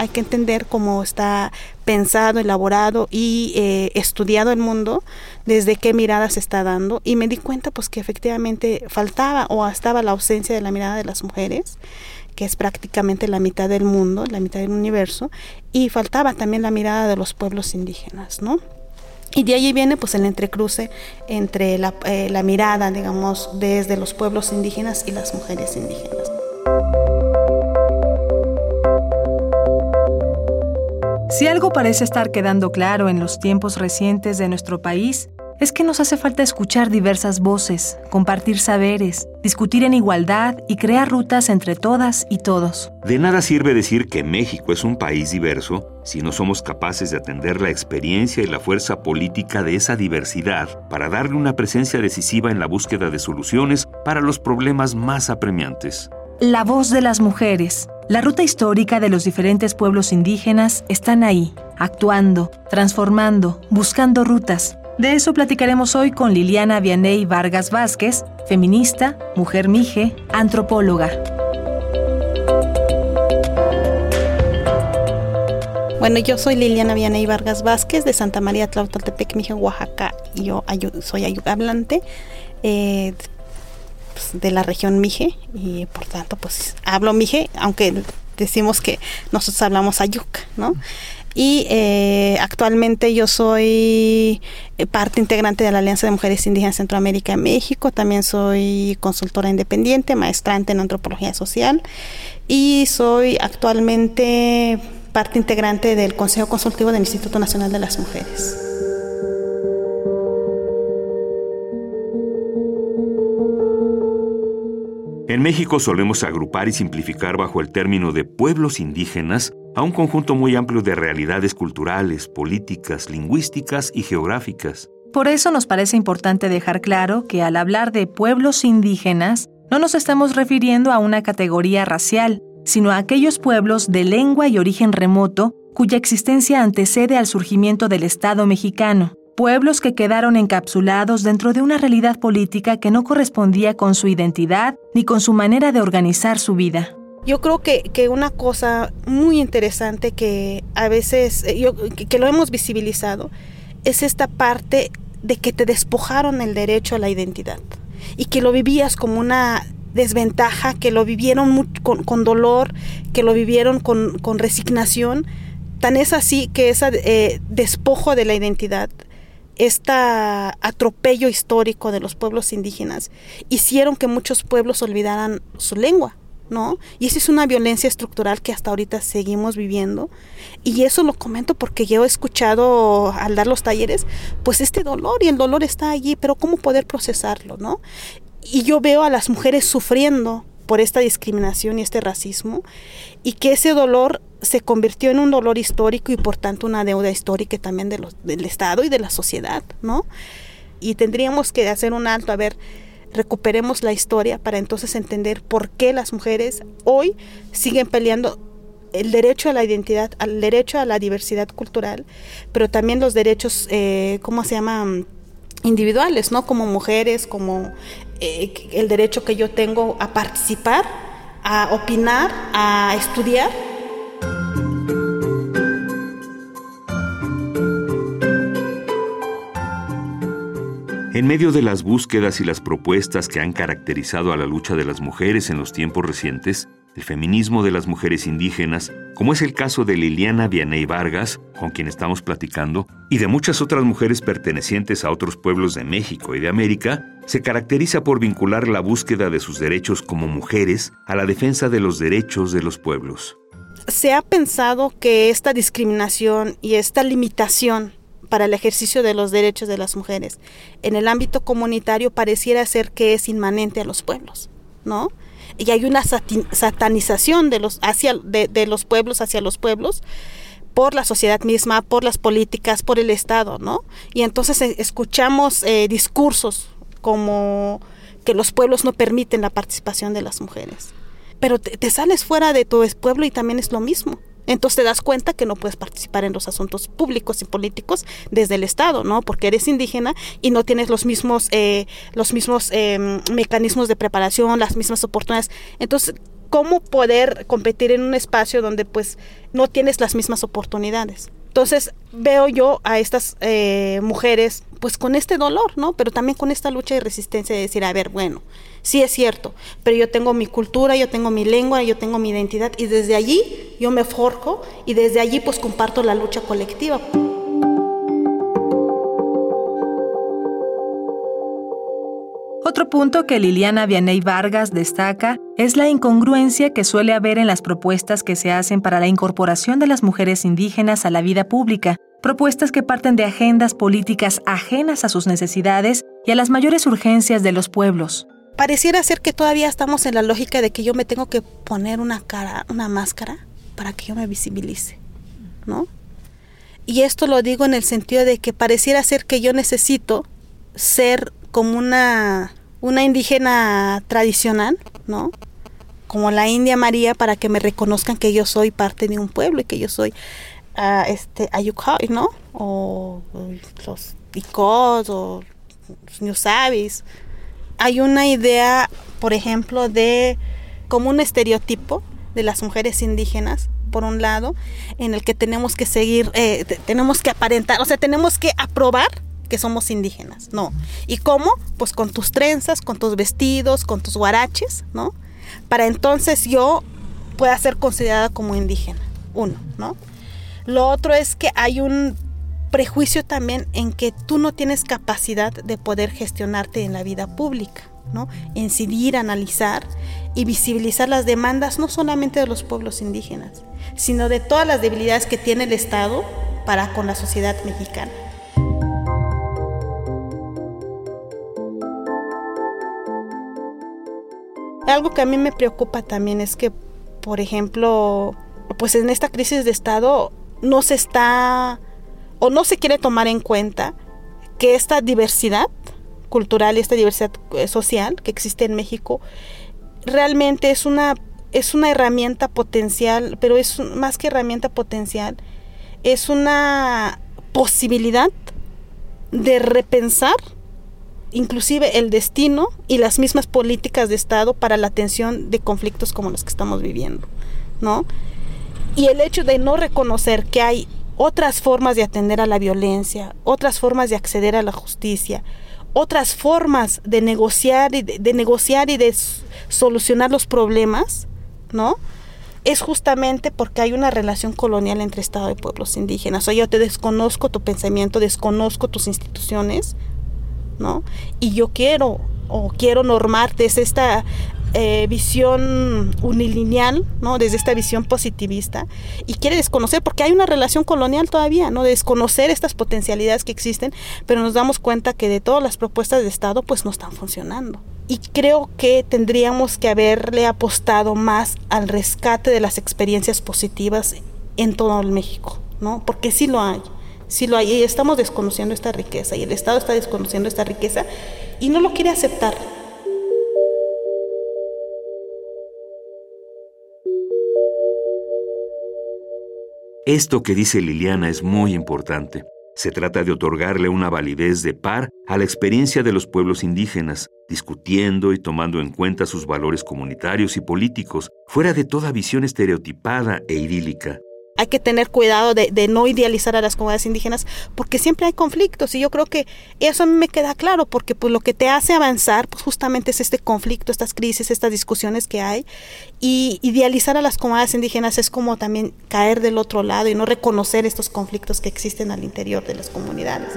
Hay que entender cómo está pensado, elaborado y eh, estudiado el mundo, desde qué mirada se está dando. Y me di cuenta pues que efectivamente faltaba o estaba la ausencia de la mirada de las mujeres que es prácticamente la mitad del mundo, la mitad del universo, y faltaba también la mirada de los pueblos indígenas, ¿no? Y de allí viene pues el entrecruce entre la, eh, la mirada, digamos, desde los pueblos indígenas y las mujeres indígenas. Si algo parece estar quedando claro en los tiempos recientes de nuestro país, es que nos hace falta escuchar diversas voces, compartir saberes, discutir en igualdad y crear rutas entre todas y todos. De nada sirve decir que México es un país diverso si no somos capaces de atender la experiencia y la fuerza política de esa diversidad para darle una presencia decisiva en la búsqueda de soluciones para los problemas más apremiantes. La voz de las mujeres, la ruta histórica de los diferentes pueblos indígenas están ahí, actuando, transformando, buscando rutas de eso platicaremos hoy con Liliana Vianey Vargas Vázquez, feminista, mujer mije, antropóloga. Bueno, yo soy Liliana Vianey Vargas Vázquez de Santa María Tlautoltepec, Mije, Oaxaca. Yo soy hablante eh, pues, de la región Mije y por tanto pues hablo Mije, aunque decimos que nosotros hablamos Ayuca, ¿no? y eh, actualmente yo soy eh, parte integrante de la Alianza de Mujeres Indígenas Centroamérica México, también soy consultora independiente, maestrante en antropología social y soy actualmente parte integrante del Consejo Consultivo del Instituto Nacional de las Mujeres. En México solemos agrupar y simplificar bajo el término de pueblos indígenas a un conjunto muy amplio de realidades culturales, políticas, lingüísticas y geográficas. Por eso nos parece importante dejar claro que al hablar de pueblos indígenas, no nos estamos refiriendo a una categoría racial, sino a aquellos pueblos de lengua y origen remoto cuya existencia antecede al surgimiento del Estado mexicano, pueblos que quedaron encapsulados dentro de una realidad política que no correspondía con su identidad ni con su manera de organizar su vida. Yo creo que, que, una cosa muy interesante que a veces, eh, yo, que, lo hemos visibilizado, es esta parte de que te despojaron el derecho a la identidad y que lo vivías como una desventaja, que lo vivieron con, dolor, que lo vivieron con, con, resignación. Tan es así que ese eh, despojo de la identidad, este atropello histórico de los pueblos indígenas, hicieron que muchos pueblos olvidaran su lengua ¿no? Y esa es una violencia estructural que hasta ahorita seguimos viviendo. Y eso lo comento porque yo he escuchado al dar los talleres, pues este dolor y el dolor está allí, pero ¿cómo poder procesarlo, no? Y yo veo a las mujeres sufriendo por esta discriminación y este racismo y que ese dolor se convirtió en un dolor histórico y por tanto una deuda histórica también de del Estado y de la sociedad, ¿no? Y tendríamos que hacer un alto a ver recuperemos la historia para entonces entender por qué las mujeres hoy siguen peleando el derecho a la identidad, al derecho a la diversidad cultural, pero también los derechos, eh, ¿cómo se llama? individuales, ¿no? Como mujeres, como eh, el derecho que yo tengo a participar, a opinar, a estudiar En medio de las búsquedas y las propuestas que han caracterizado a la lucha de las mujeres en los tiempos recientes, el feminismo de las mujeres indígenas, como es el caso de Liliana Vianey Vargas, con quien estamos platicando, y de muchas otras mujeres pertenecientes a otros pueblos de México y de América, se caracteriza por vincular la búsqueda de sus derechos como mujeres a la defensa de los derechos de los pueblos. Se ha pensado que esta discriminación y esta limitación para el ejercicio de los derechos de las mujeres en el ámbito comunitario pareciera ser que es inmanente a los pueblos, ¿no? Y hay una satanización de los, hacia, de, los pueblos hacia los pueblos por la sociedad misma, por las políticas, por el Estado, ¿no? Y entonces eh, escuchamos eh, discursos como que los pueblos no permiten la participación de las mujeres. pero te, sales fuera de tu pueblo y también es lo mismo. Entonces te das cuenta que no puedes participar en los asuntos públicos y políticos desde el Estado, ¿no? Porque eres indígena y no tienes los mismos, eh, los mismos em, mecanismos de preparación, las mismas oportunidades. Entonces, ¿cómo poder competir en un espacio donde pues no tienes las mismas oportunidades? Entonces veo yo a estas eh, mujeres pues con este dolor, ¿no? Pero también con esta lucha y resistencia de decir, a ver, bueno, sí es cierto, pero yo tengo mi cultura, yo tengo mi lengua, yo tengo mi identidad y desde allí yo me forjo y desde allí pues comparto la lucha colectiva. Otro punto que Liliana Vianey Vargas destaca es la incongruencia que suele haber en las propuestas que se hacen para la incorporación de las mujeres indígenas a la vida pública, propuestas que parten de agendas políticas ajenas a sus necesidades y a las mayores urgencias de los pueblos. Pareciera ser que todavía estamos en la lógica de que yo me tengo que poner una cara, una máscara para que yo me visibilice, ¿no? Y esto lo digo en el sentido de que pareciera ser que yo necesito ser como una una indígena tradicional, ¿no? Como la India María para que me reconozcan que yo soy parte de un pueblo y que yo soy uh, este Ayukai, ¿no? O, los Icos o los Newsabis. Hay una idea, por ejemplo, de como un estereotipo de las mujeres indígenas por un lado, en el que tenemos que seguir, eh, tenemos que aparentar, o sea, tenemos que aprobar que somos indígenas, no. ¿Y cómo? Pues con tus trenzas, con tus vestidos, con tus guaraches, ¿no? Para entonces yo pueda ser considerada como indígena, uno, ¿no? Lo otro es que hay un prejuicio también en que tú no tienes capacidad de poder gestionarte en la vida pública, ¿no? Incidir, analizar y visibilizar las demandas no solamente de los pueblos indígenas, sino de todas las debilidades que tiene el Estado para con la sociedad mexicana. Algo que a mí me preocupa también es que, por ejemplo, pues en esta crisis de Estado no se está o no se quiere tomar en cuenta que esta diversidad cultural y esta diversidad eh, social que existe en México realmente es una es una herramienta potencial, pero es más que herramienta potencial, es una posibilidad de repensar inclusive el destino y las mismas políticas de Estado para la atención de conflictos como los que estamos viviendo, ¿no? Y el hecho de no reconocer que hay otras formas de atender a la violencia, otras formas de acceder a la justicia, otras formas de negociar y de, negociar y de solucionar los problemas, ¿no? Es justamente porque hay una relación colonial entre Estado y pueblos indígenas. O sea, yo te desconozco tu pensamiento, desconozco tus instituciones, ¿no? Y yo quiero o quiero normar desde esta eh, visión unilineal, ¿no? Desde esta visión positivista y quiere desconocer porque hay una relación colonial todavía, ¿no? Desconocer estas potencialidades que existen, pero nos damos cuenta que de todas las propuestas de Estado pues no están funcionando. Y creo que tendríamos que haberle apostado más al rescate de las experiencias positivas en todo el México, ¿no? Porque sí lo hay si lo hay, estamos desconociendo esta riqueza y el Estado está desconociendo esta riqueza y no lo quiere aceptar. Esto que dice Liliana es muy importante. Se trata de otorgarle una validez de par a la experiencia de los pueblos indígenas, discutiendo y tomando en cuenta sus valores comunitarios y políticos, fuera de toda visión estereotipada e idílica hay que tener cuidado de, no idealizar a las comunidades indígenas porque siempre hay conflictos y yo creo que eso a mí me queda claro porque pues lo que te hace avanzar pues justamente es este conflicto, estas crisis, estas discusiones que hay y idealizar a las comunidades indígenas es como también caer del otro lado y no reconocer estos conflictos que existen al interior de las comunidades.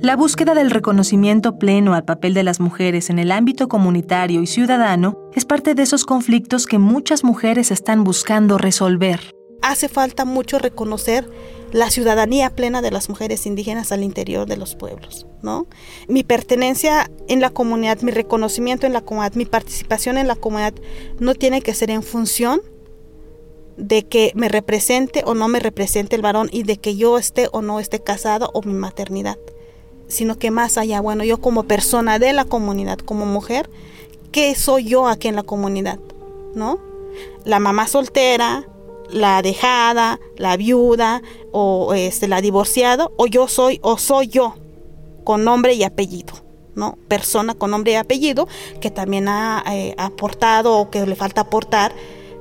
La búsqueda del reconocimiento pleno al papel de las mujeres en el ámbito comunitario y ciudadano es parte de esos conflictos que muchas mujeres están buscando resolver. Hace falta mucho reconocer la ciudadanía plena de las mujeres indígenas al interior de los pueblos, ¿no? Mi pertenencia en la comunidad, mi reconocimiento en la comunidad, mi participación en la comunidad no tiene que ser en función de que me represente o no me represente el varón y de que yo esté o no esté casado o mi maternidad sino que más allá, bueno, yo como persona de la comunidad, como mujer, ¿qué soy yo aquí en la comunidad? ¿No? La mamá soltera, la dejada, la viuda o este la divorciada o yo soy o soy yo con nombre y apellido, ¿no? Persona con nombre y apellido que también ha eh, aportado o que le falta aportar,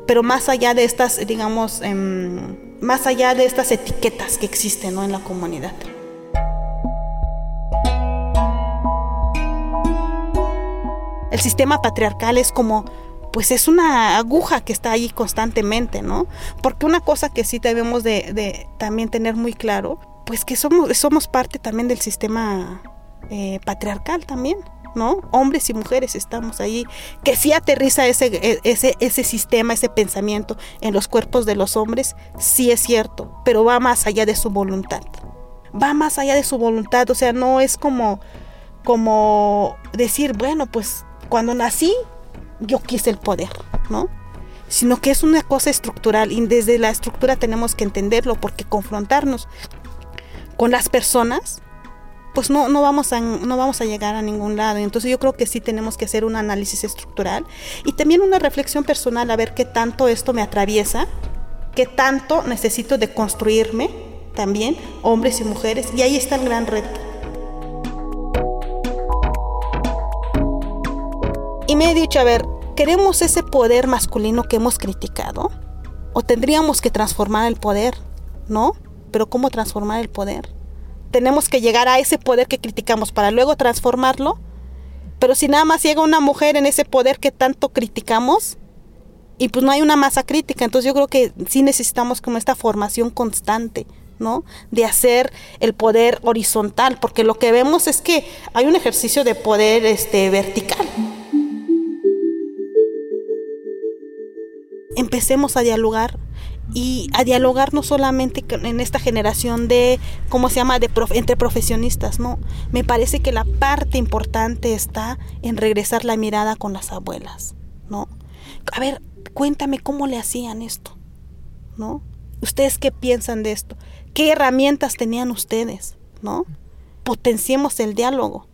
pero más allá de estas, digamos, em, más allá de estas etiquetas que existen, ¿no? En la comunidad. El sistema patriarcal es como pues es una aguja que está ahí constantemente, ¿no? Porque una cosa que sí debemos de, también tener muy claro, pues que somos, somos parte también del sistema eh, patriarcal también, ¿no? Hombres y mujeres estamos ahí, que sí aterriza ese, e, ese, ese sistema, ese pensamiento en los cuerpos de los hombres, sí es cierto, pero va más allá de su voluntad. Va más allá de su voluntad, o sea, no es como, como decir, bueno, pues cuando nací yo quise el poder, ¿no? Sino que es una cosa estructural y desde la estructura tenemos que entenderlo porque confrontarnos con las personas, pues no, no, vamos a, no vamos a llegar a ningún lado. Entonces yo creo que sí tenemos que hacer un análisis estructural y también una reflexión personal a ver qué tanto esto me atraviesa, qué tanto necesito de construirme también, hombres y mujeres, y ahí está el gran reto. Me he dicho, a ver, ¿queremos ese poder masculino que hemos criticado? ¿O tendríamos que transformar el poder? ¿No? Pero ¿cómo transformar el poder? Tenemos que llegar a ese poder que criticamos para luego transformarlo. Pero si nada más llega una mujer en ese poder que tanto criticamos, y pues no hay una masa crítica, entonces yo creo que sí necesitamos como esta formación constante, ¿no? De hacer el poder horizontal, porque lo que vemos es que hay un ejercicio de poder este vertical. Empecemos a dialogar y a dialogar no solamente en esta generación de, ¿cómo se llama?, de entre profesionistas, ¿no? Me parece que la parte importante está en regresar la mirada con las abuelas, ¿no? A ver, cuéntame cómo le hacían esto, ¿no? ¿Ustedes qué piensan de esto? ¿Qué herramientas tenían ustedes, ¿no? Potenciemos el diálogo,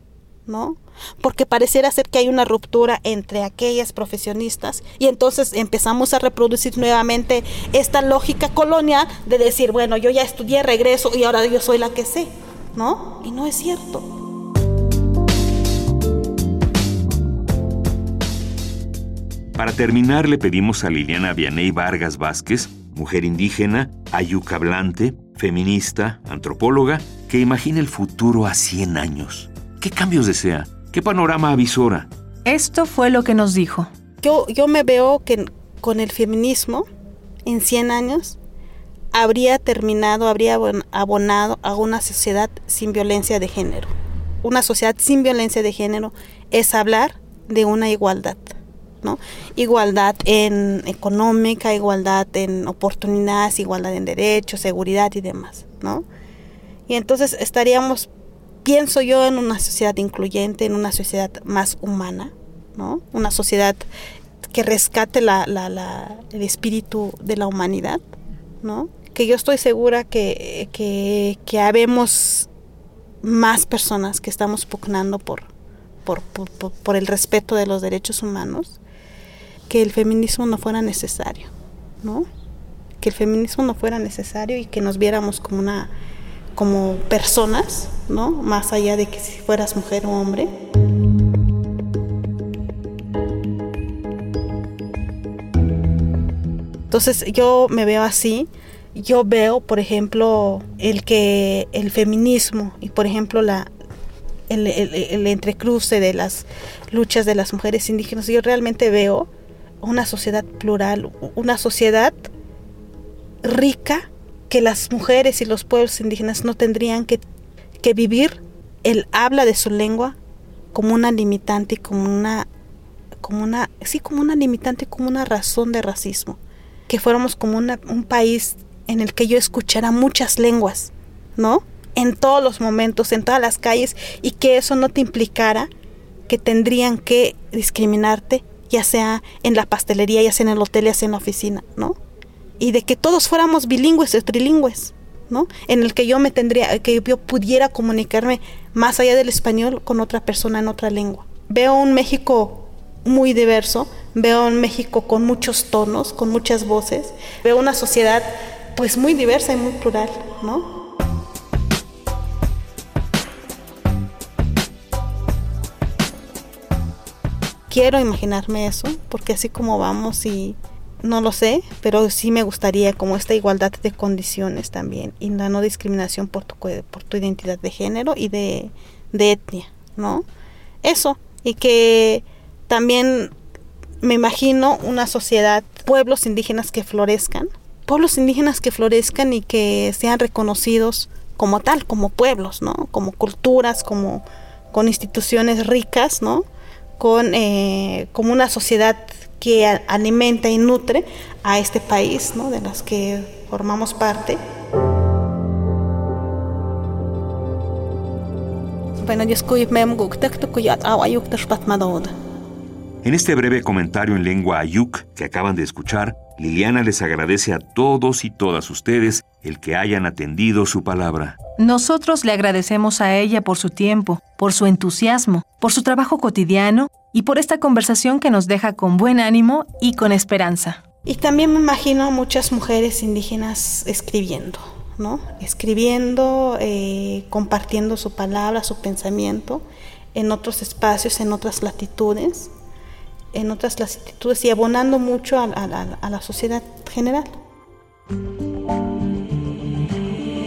¿no? porque pareciera ser que hay una ruptura entre aquellas profesionistas y entonces empezamos a reproducir nuevamente esta lógica colonia de decir, bueno, yo ya estudié, regreso y ahora yo soy la que sé, ¿no? Y no es cierto. Para terminar, le pedimos a Liliana Vianey Vargas Vázquez, mujer indígena, ayucablante, feminista, antropóloga, que imagine el futuro a 100 años. ¿Qué cambios desea? ¿Qué panorama avisora? Esto fue lo que nos dijo. Yo, yo me veo que con el feminismo, en 100 años, habría terminado, habría abonado a una sociedad sin violencia de género. Una sociedad sin violencia de género es hablar de una igualdad, ¿no? Igualdad en económica, igualdad en oportunidades, igualdad en derechos, seguridad y demás, ¿no? Y entonces estaríamos pienso yo en una sociedad incluyente, en una sociedad más humana, ¿no? Una sociedad que rescate la, el espíritu de la humanidad, ¿no? Que yo estoy segura que, que, que habemos más personas que estamos pugnando por, por, por, el respeto de los derechos humanos, que el feminismo no fuera necesario, ¿no? Que el feminismo no fuera necesario y que nos viéramos como una como personas, ¿no? Más allá de que si fueras mujer o hombre. Entonces yo me veo así, yo veo, por ejemplo, el que el feminismo y, por ejemplo, la, el, el, entrecruce de las luchas de las mujeres indígenas, yo realmente veo una sociedad plural, una sociedad rica que las mujeres y los pueblos indígenas no tendrían que, vivir el habla de su lengua como una limitante, como una, como una, sí, como una limitante, como una razón de racismo. Que fuéramos como un país en el que yo escuchara muchas lenguas, ¿no? En todos los momentos, en todas las calles, y que eso no te implicara que tendrían que discriminarte, ya sea en la pastelería, ya sea en el hotel, ya sea en la oficina, ¿no? Y de que todos fuéramos bilingües o trilingües, ¿no? En el que yo me tendría, que yo pudiera comunicarme más allá del español con otra persona en otra lengua. Veo un México muy diverso, veo un México con muchos tonos, con muchas voces, veo una sociedad pues muy diversa y muy plural, ¿no? Quiero imaginarme eso, porque así como vamos y no lo sé, pero sí me gustaría como esta igualdad de condiciones también y la no discriminación por tu, por tu identidad de género y de, etnia, ¿no? Eso, y que también me imagino una sociedad, pueblos indígenas que florezcan, pueblos indígenas que florezcan y que sean reconocidos como tal, como pueblos, ¿no? Como culturas, como con instituciones ricas, ¿no? Con eh, como una sociedad que alimenta y nutre a este país, ¿no? de las que formamos parte. En este breve comentario en lengua ayuk que acaban de escuchar, Liliana les agradece a todos y todas ustedes el que hayan atendido su palabra. Nosotros le agradecemos a ella por su tiempo, por su entusiasmo, por su trabajo cotidiano y por esta conversación que nos deja con buen ánimo y con esperanza. Y también me imagino a muchas mujeres indígenas escribiendo, ¿no? Escribiendo, eh, compartiendo su palabra, su pensamiento en otros espacios, en otras latitudes, en otras latitudes y abonando mucho a, a la sociedad general.